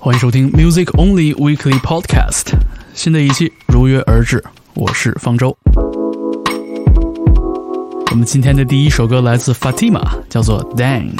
欢迎收听 Music Only Weekly Podcast，新的一期如约而至，我是方舟。我们今天的第一首歌来自 Fatima，叫做 Dang。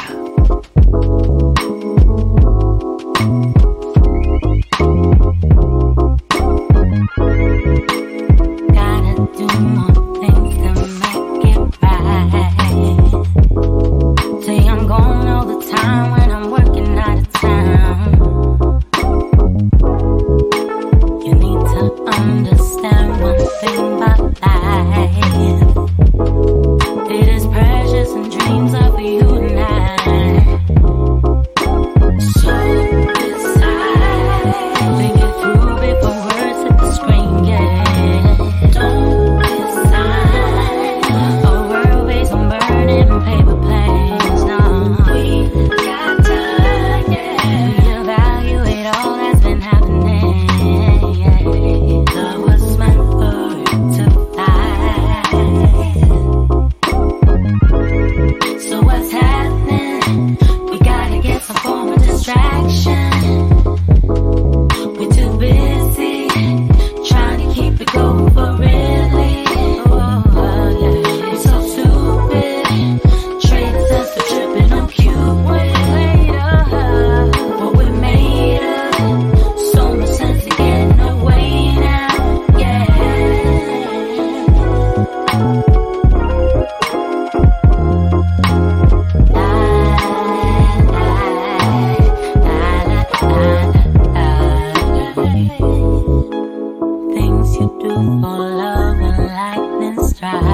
you do for love and lightning strike?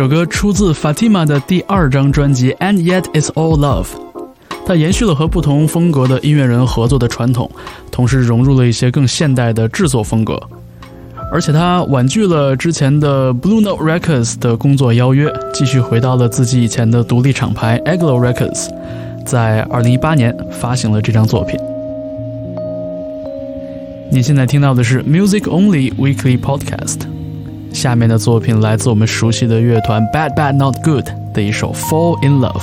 这首歌出自 Fatima 的第二张专辑《And Yet It's All Love》，它延续了和不同风格的音乐人合作的传统，同时融入了一些更现代的制作风格。而且他婉拒了之前的 Blue Note Records 的工作邀约，继续回到了自己以前的独立厂牌 Aglo Records，在2018年发行了这张作品。你现在听到的是 Music Only Weekly Podcast。下面的作品来自我们熟悉的乐团 Bad Bad Not Good 的一首《Fall in Love》。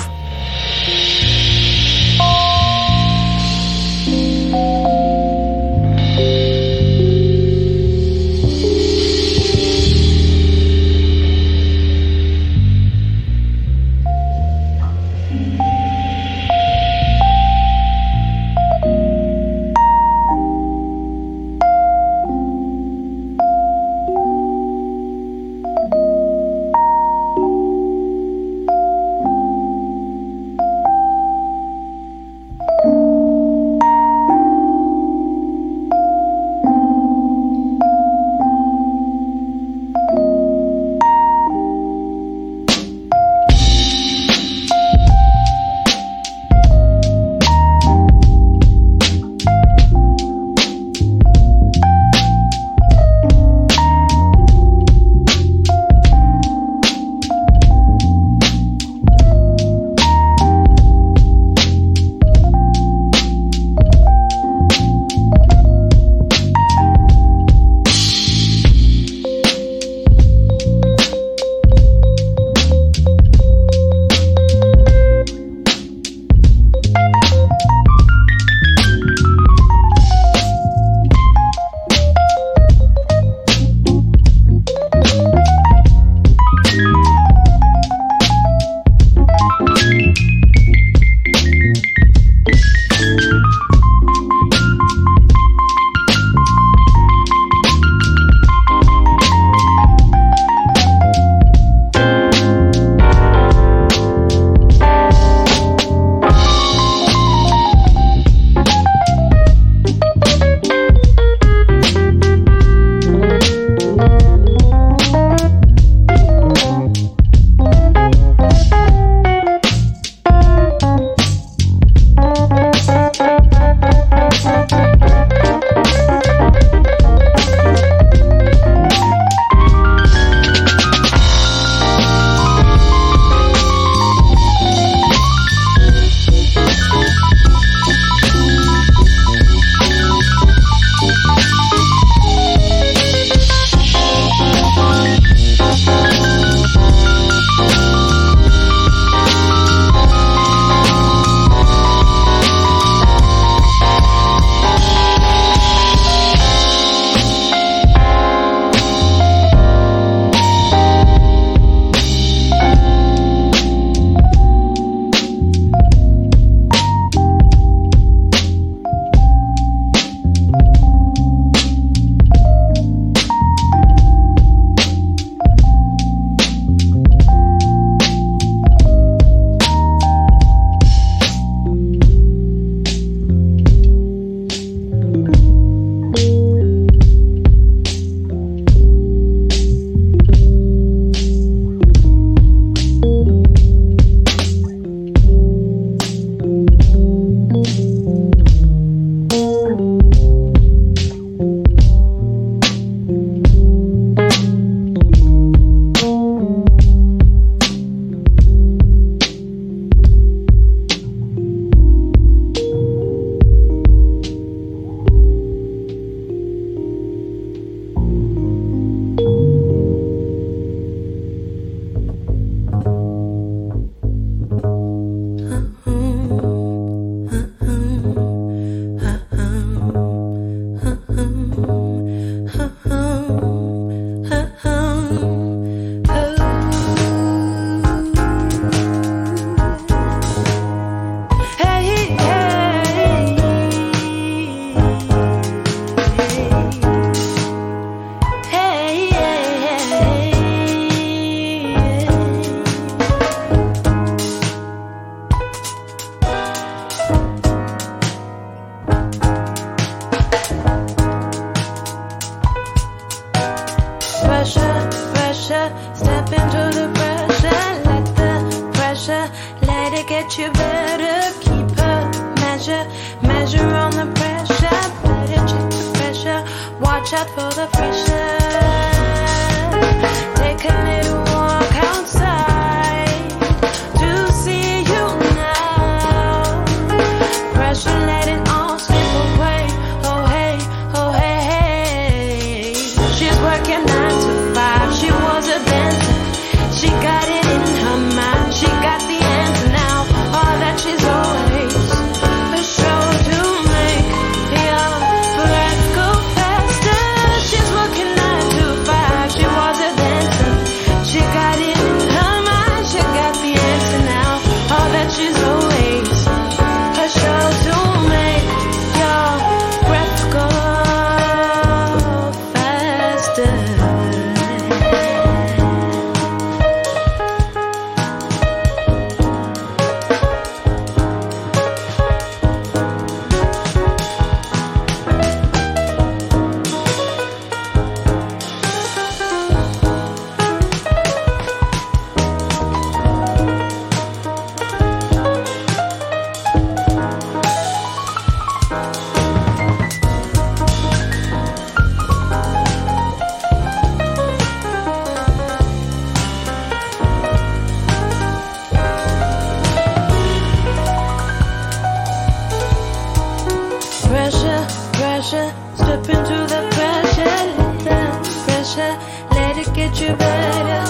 you better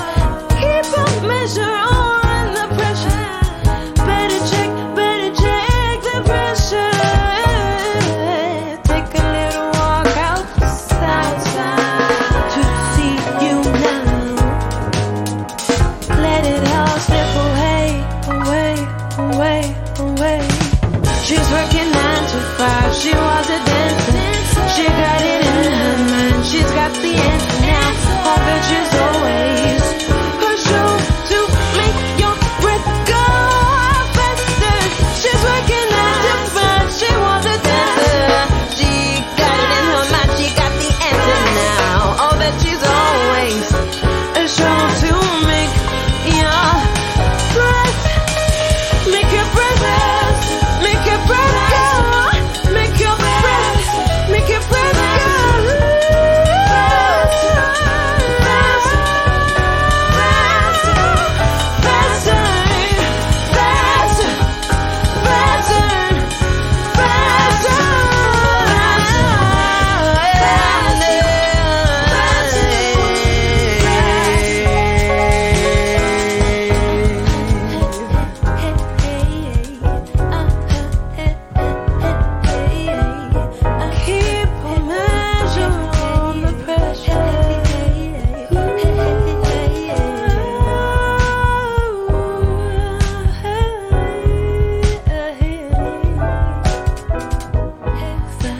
keep a measure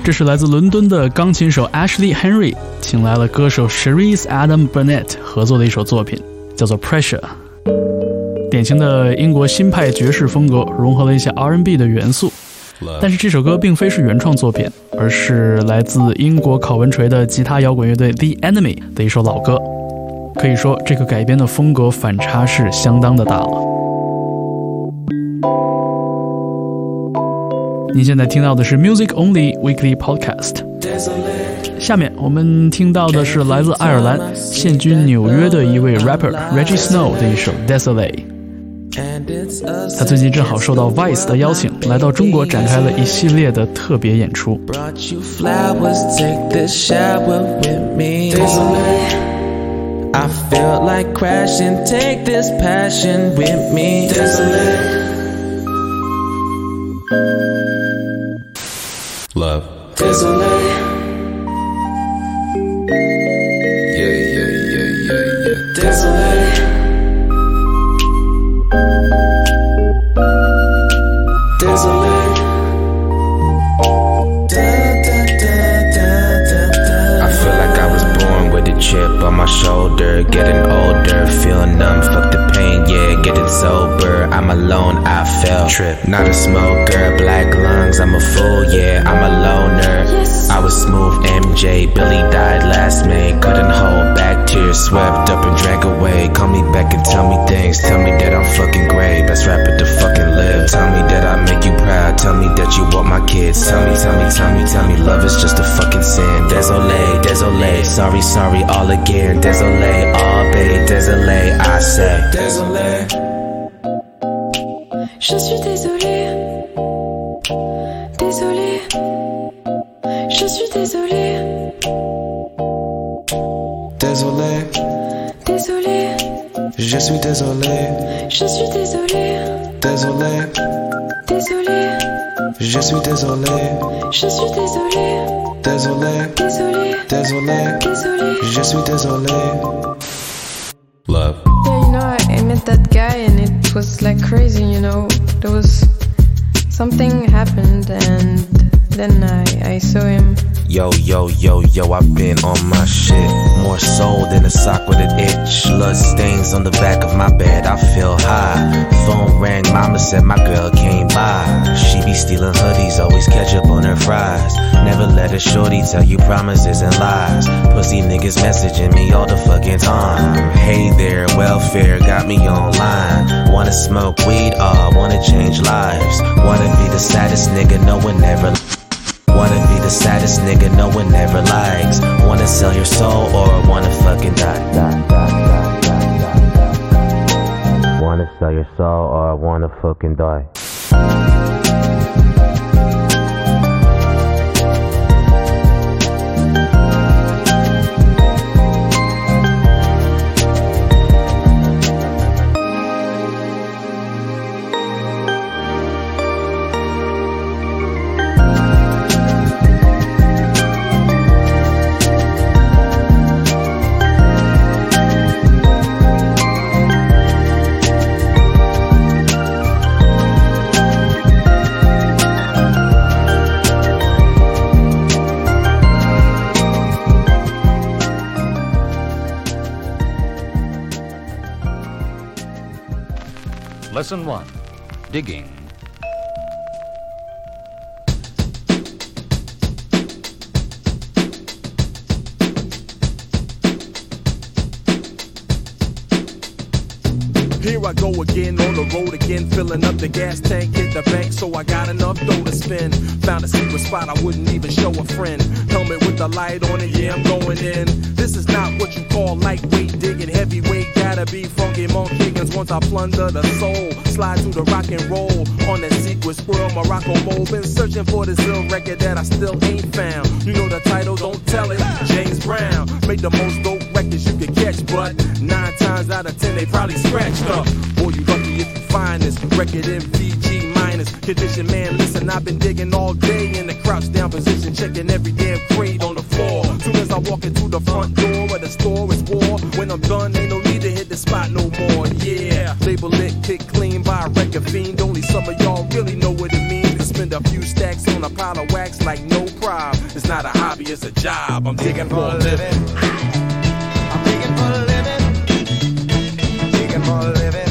这是来自伦敦的钢琴手 Ashley Henry，请来了歌手 Cherise Adam Burnett 合作的一首作品，叫做 Pressure。典型的英国新派爵士风格，融合了一些 R&B 的元素。但是这首歌并非是原创作品，而是来自英国考文垂的吉他摇滚乐队 The Enemy 的一首老歌。可以说，这个改编的风格反差是相当的大了。您现在听到的是 Music Only Weekly Podcast。下面我们听到的是来自爱尔兰、现居纽约的一位 rapper Reggie Snow 的一首 Desolate。他最近正好受到 Vice 的邀请，来到中国展开了一系列的特别演出。I felt like crashing, take this passion with me. Desolate. love. Désolé. Chip on my shoulder. Getting older, feeling numb, fuck the pain, yeah, getting sober I'm alone, I fell. Trip, not a smoker, black lungs, I'm a fool, yeah, I'm a loner. I was smooth MJ, Billy died last May. Couldn't hold back tears, swept up and drank away. Call me back and tell me things, tell me that I'm fucking great. Best rapper to fucking live. Tell me that I make you proud, tell me that you want my kids. Tell me, tell me, tell me, tell me, love is just a fucking sin. Désolé, désolé, sorry, sorry, all again. Désolé, all day, désolé, I say. Désolé. Je suis désolé. Désolé. Je suis désolé. Désolé, Désolé. je suis désolé. Je suis désolé. Désolé, Désolé. je suis désolé. Je suis désolé. Désolé, Désolé. désolé, Désolé. je suis désolé. Love. Yeah, you know, I, I met that guy and it was like crazy, you know. There was something happened and then I, I saw him. Yo, yo, yo, yo, I've been on my shit. More soul than a sock with an itch. Blood stains on the back of my bed, I feel high. Phone rang, mama said my girl came by. She be stealing hoodies, always catch up on her fries. Never let a shorty tell you promises and lies. Pussy niggas messaging me all the fucking time. Hey there, welfare got me online. Wanna smoke weed, uh, wanna change lives. Wanna be the saddest nigga no one ever. Wanna be the saddest nigga no one ever likes. Wanna sell your soul or wanna fucking die. die, die, die. Wanna sell your soul or wanna fucking die. Lesson 1 Digging. I go again on the road again, filling up the gas tank, hit the bank, so I got enough dough to spend. Found a secret spot I wouldn't even show a friend. Helmet with the light on it, yeah, I'm going in. This is not what you call lightweight digging, heavyweight. Gotta be funky monk kickings once I plunder the soul. Slide through the rock and roll on that secret squirrel Morocco mode. Been searching for this ill record that I still ain't found. You know the title, don't tell it. James Brown made the most dope you could catch, but nine times out of ten they probably scratched up. Boy, you lucky if you find this record in VG minus. Condition man, listen, I've been digging all day in the crouch down position, checking every damn crate on the floor. Soon as I walk into the front door of the store, it's war. When I'm done, ain't no need to hit the spot no more. Yeah, label it, kick clean by a record fiend. Only some of y'all really know what it means spend a few stacks on a pile of wax like no problem. It's not a hobby, it's a job. I'm digging for a living. For a living. Digging for a living.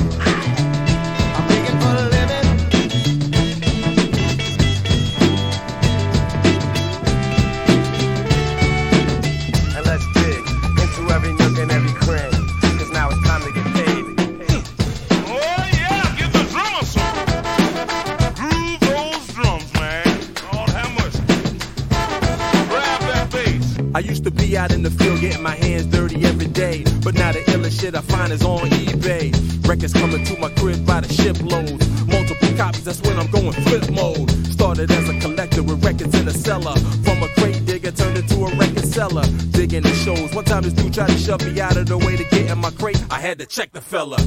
I used to be out in the field getting my hands dirty every day. But now the illest shit I find is on eBay. Records coming to my crib by the shiploads. Multiple copies, that's when I'm going flip mode. Started as a collector with records in the cellar. From a crate digger turned into a record seller. Digging the shows. One time this dude tried to shove me out of the way to get in my crate. I had to check the fella.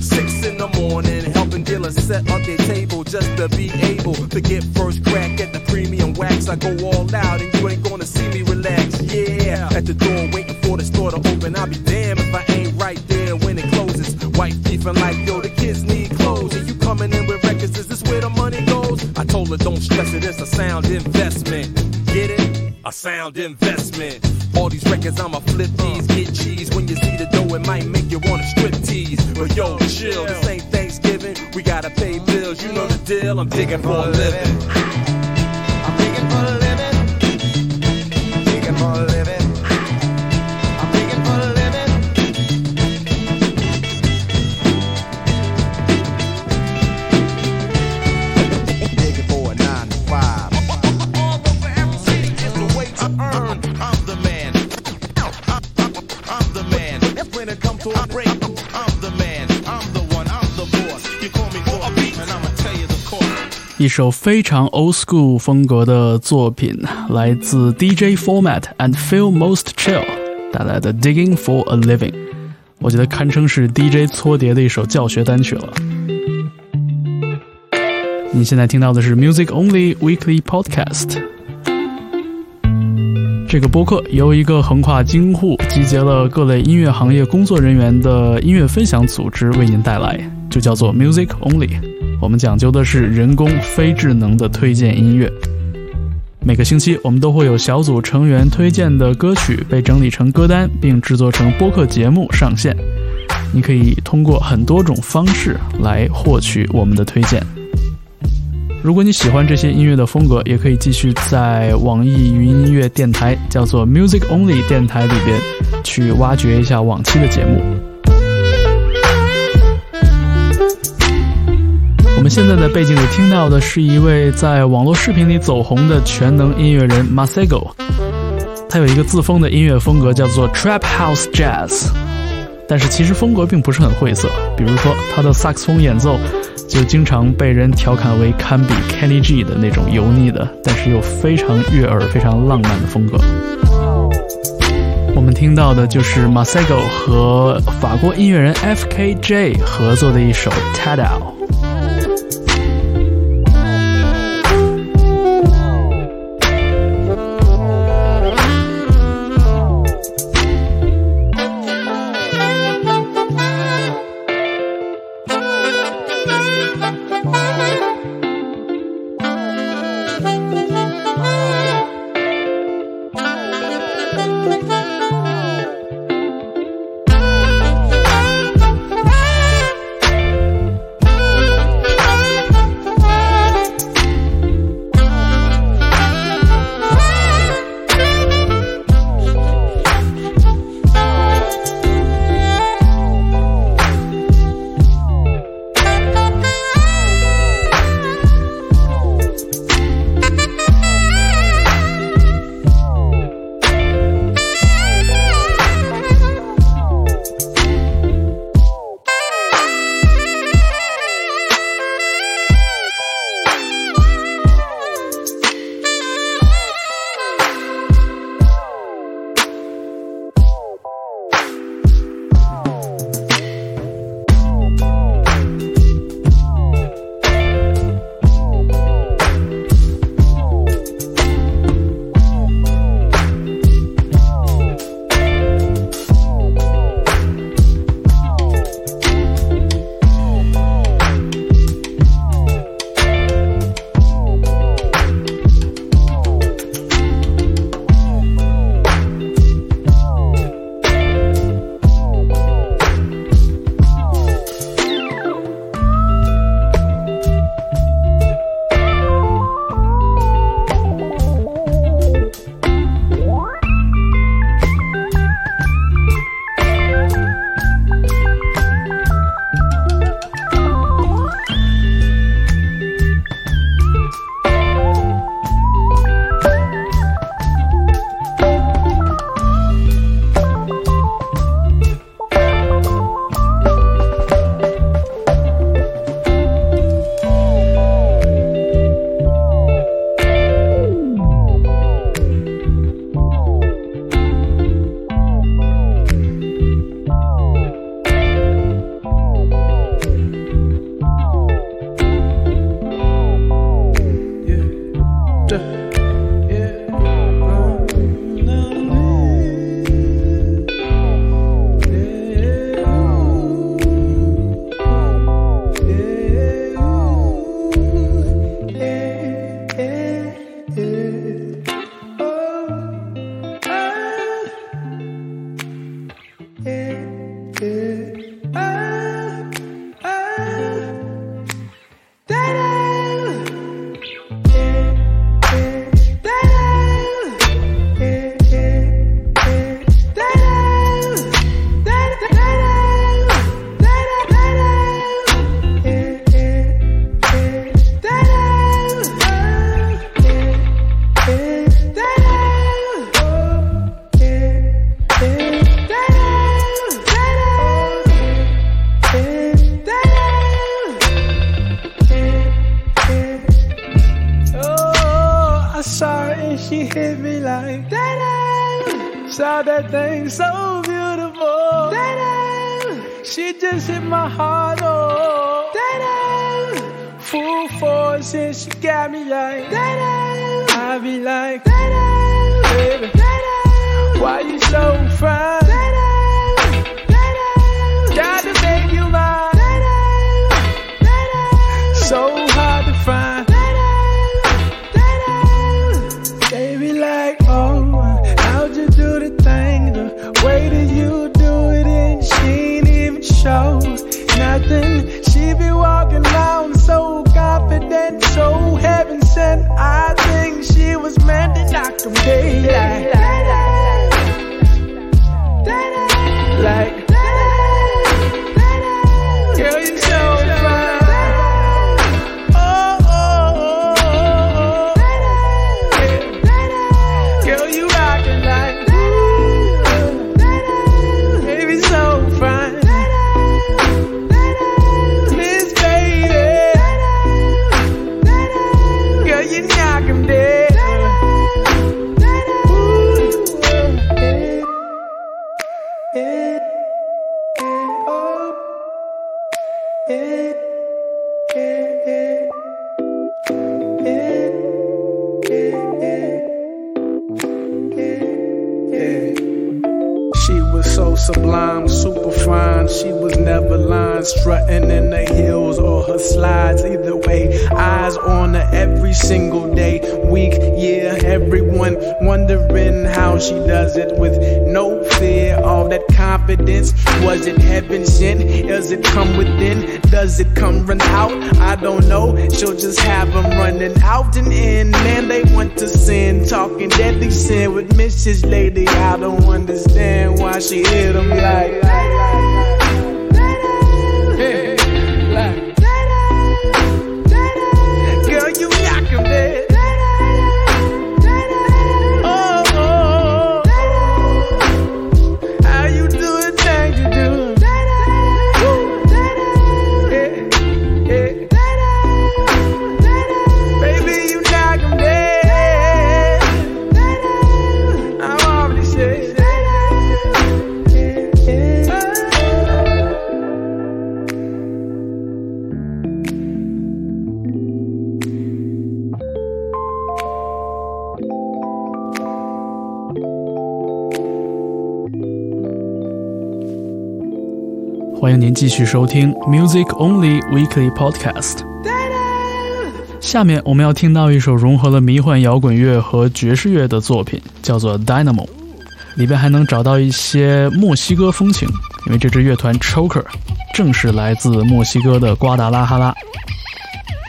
Six in the morning, helping dealers set up their table just to be able to get first crack at the premium wax. I go all out and you ain't gonna see me relax. Yeah, at the door waiting for the store to open. I'll be damned if I ain't right there when it closes. Wife beefing like, yo, the kids need clothes. And you coming in with records, is this where the money goes? I told her, don't stress it, it's a sound investment. A sound investment. All these records, I'ma flip these, get cheese. When you see the dough, it might make you wanna strip tease. But yo, chill, this ain't Thanksgiving. We gotta pay bills, you know the deal. I'm digging for a living. 一首非常 old school 风格的作品，来自 DJ Format and Feel Most Chill 带来的 Digging for a Living，我觉得堪称是 DJ 搓碟的一首教学单曲了。你现在听到的是 Music Only Weekly Podcast。这个播客由一个横跨京沪、集结了各类音乐行业工作人员的音乐分享组织为您带来，就叫做 Music Only。我们讲究的是人工非智能的推荐音乐。每个星期，我们都会有小组成员推荐的歌曲被整理成歌单，并制作成播客节目上线。你可以通过很多种方式来获取我们的推荐。如果你喜欢这些音乐的风格，也可以继续在网易云音乐电台叫做 Music Only 电台里边去挖掘一下往期的节目。我们现在在背景里听到的是一位在网络视频里走红的全能音乐人 Masego，他有一个自封的音乐风格叫做 Trap House Jazz，但是其实风格并不是很晦涩，比如说他的萨克斯风演奏就经常被人调侃为堪比 Kenny G 的那种油腻的，但是又非常悦耳、非常浪漫的风格。我们听到的就是 Masego 和法国音乐人 F.K.J 合作的一首 Tadao。您继续收听 Music Only Weekly Podcast。下面我们要听到一首融合了迷幻摇滚乐和爵士乐的作品，叫做 DYNAMO。里边还能找到一些墨西哥风情，因为这支乐团 Choker 正是来自墨西哥的瓜达拉哈拉。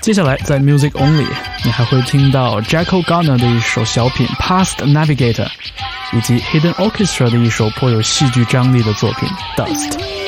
接下来在 Music Only，你还会听到 Jacko Garner 的一首小品 Past Navigator，以及 Hidden Orchestra 的一首颇有戏剧张力的作品 Dust。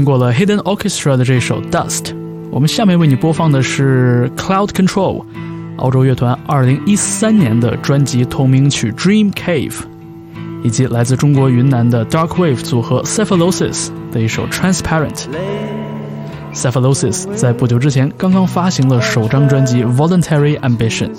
听过了 Hidden Orchestra 的这首 Dust，我们下面为你播放的是 Cloud Control，澳洲乐团2013年的专辑同名曲 Dream Cave，以及来自中国云南的 Dark Wave 组合 Cephalosis 的一首 Transparent。Cephalosis 在不久之前刚刚发行了首张专辑 Voluntary Ambition。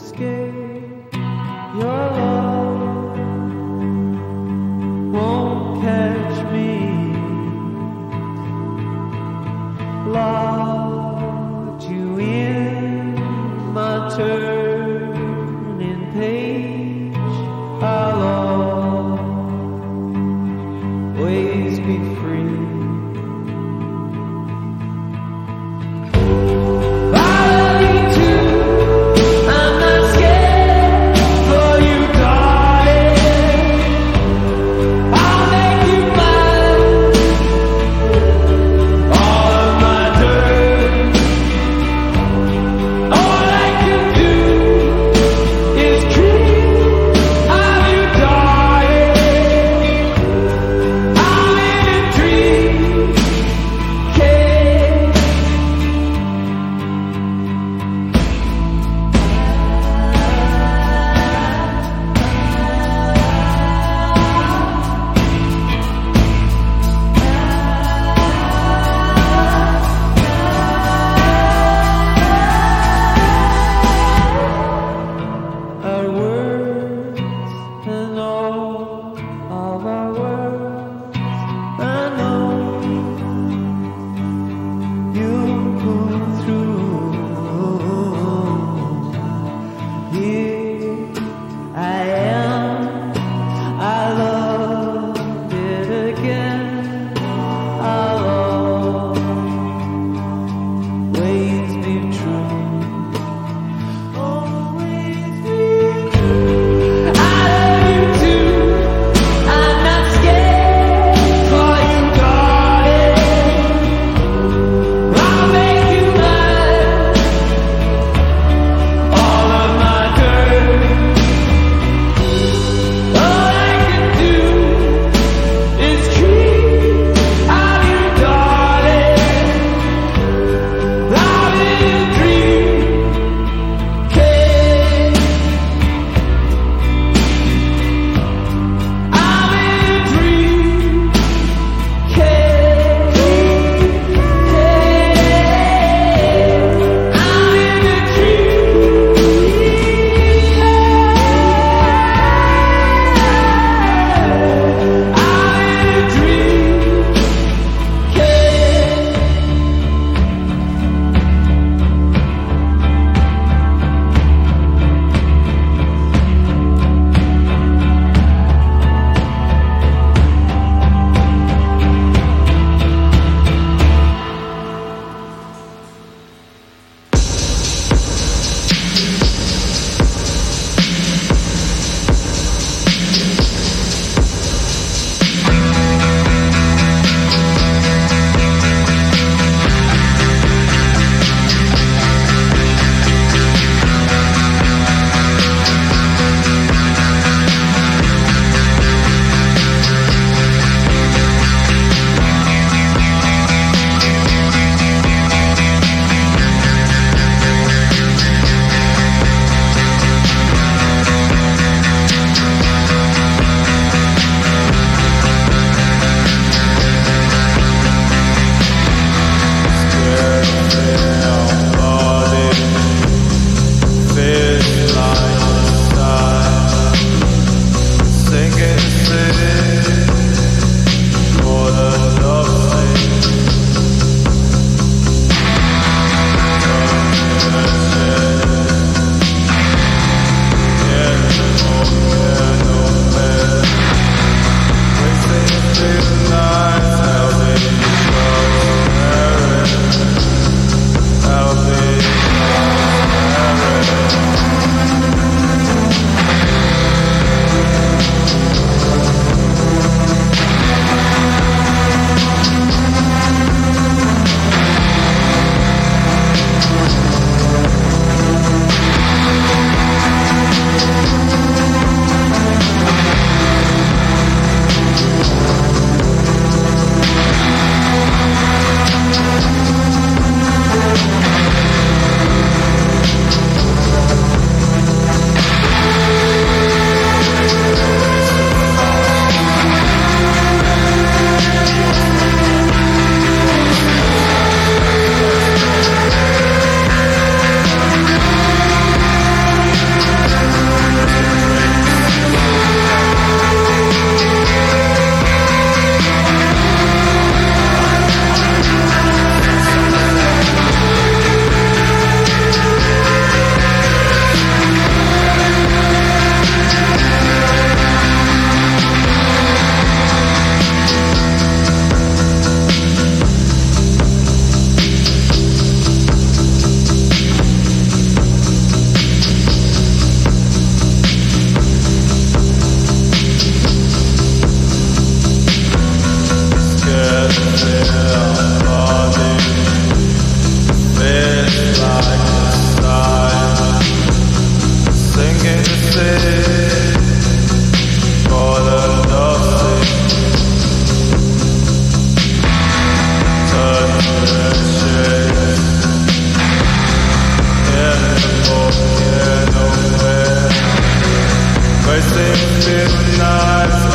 midnight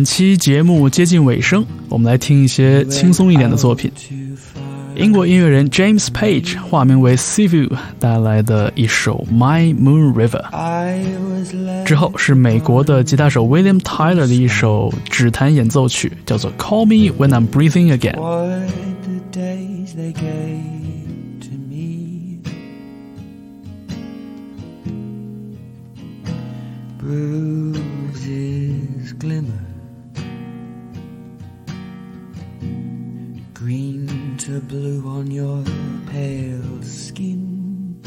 本期节目接近尾声，我们来听一些轻松一点的作品。英国音乐人 James Page 化名为 Sivu 带来的一首《My Moon River》，之后是美国的吉他手 William Tyler 的一首指弹演奏曲，叫做《Call Me When I'm Breathing Again》。To blue on your pale skin.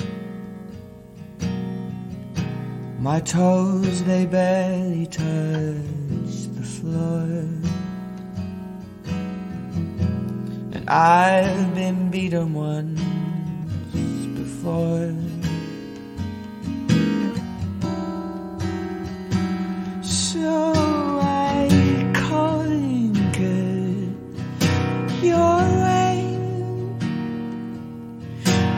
My toes, they barely touch the floor. And I've been beaten once before.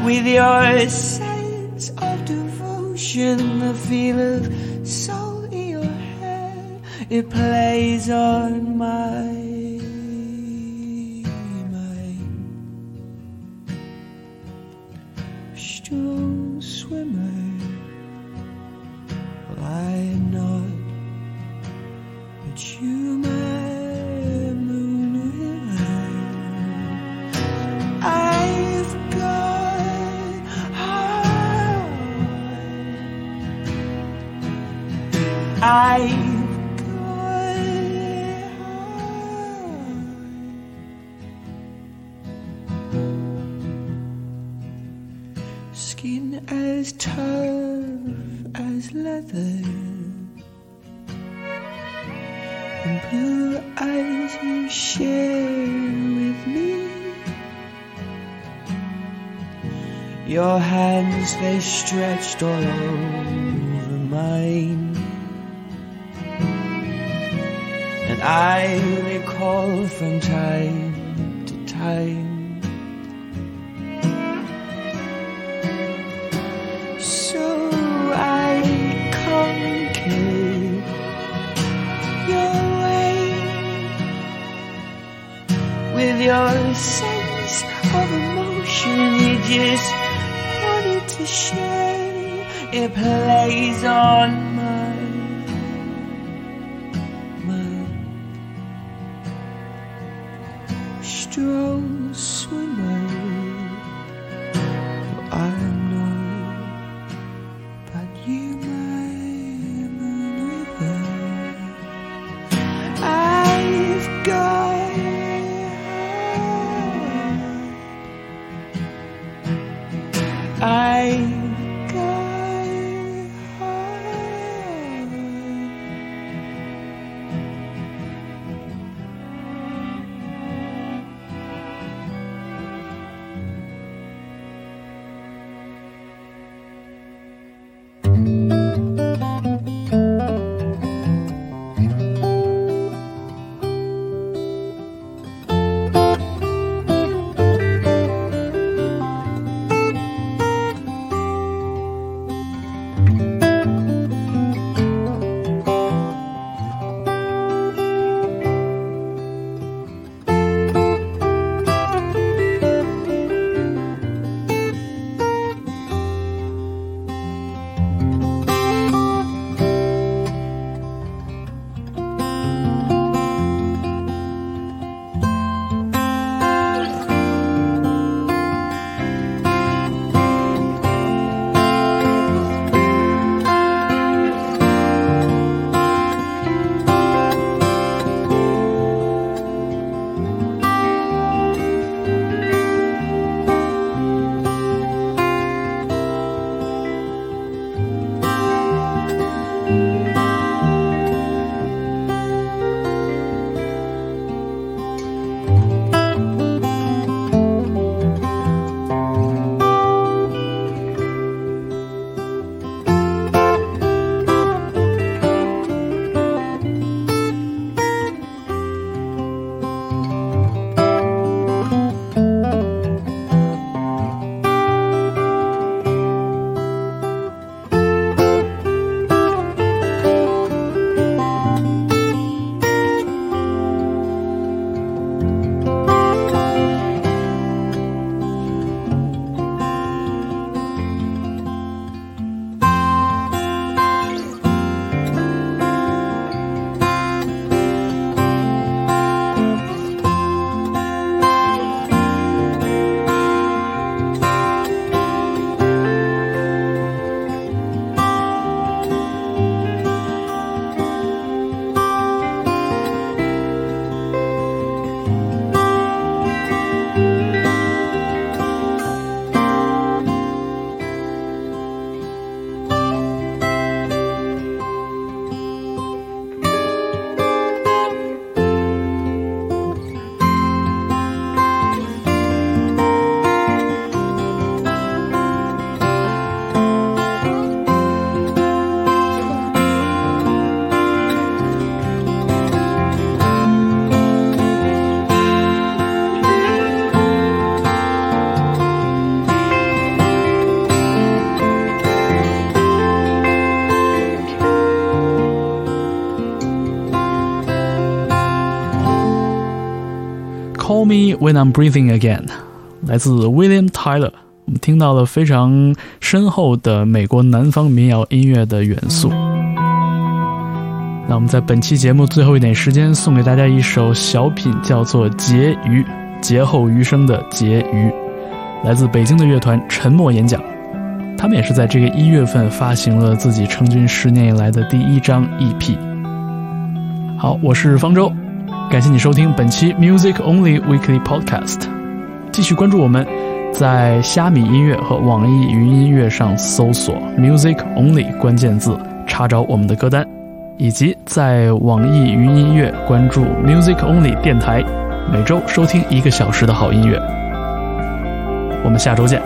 With your sense of devotion, the feel of soul in your hair. It plays on my they stretched all over mine, and I recall from time to time. So I conquered your way with your sense of emotion. You just to share. It plays on When I'm Breathing Again，来自 William Tyler。我们听到了非常深厚的美国南方民谣音乐的元素。那我们在本期节目最后一点时间，送给大家一首小品，叫做《结余》，劫后余生的结余，来自北京的乐团沉默演讲。他们也是在这个一月份发行了自己成军十年以来的第一张 EP。好，我是方舟，感谢你收听本期 Music Only Weekly Podcast，继续关注我们。在虾米音乐和网易云音乐上搜索 “music only” 关键字，查找我们的歌单，以及在网易云音乐关注 “music only” 电台，每周收听一个小时的好音乐。我们下周见。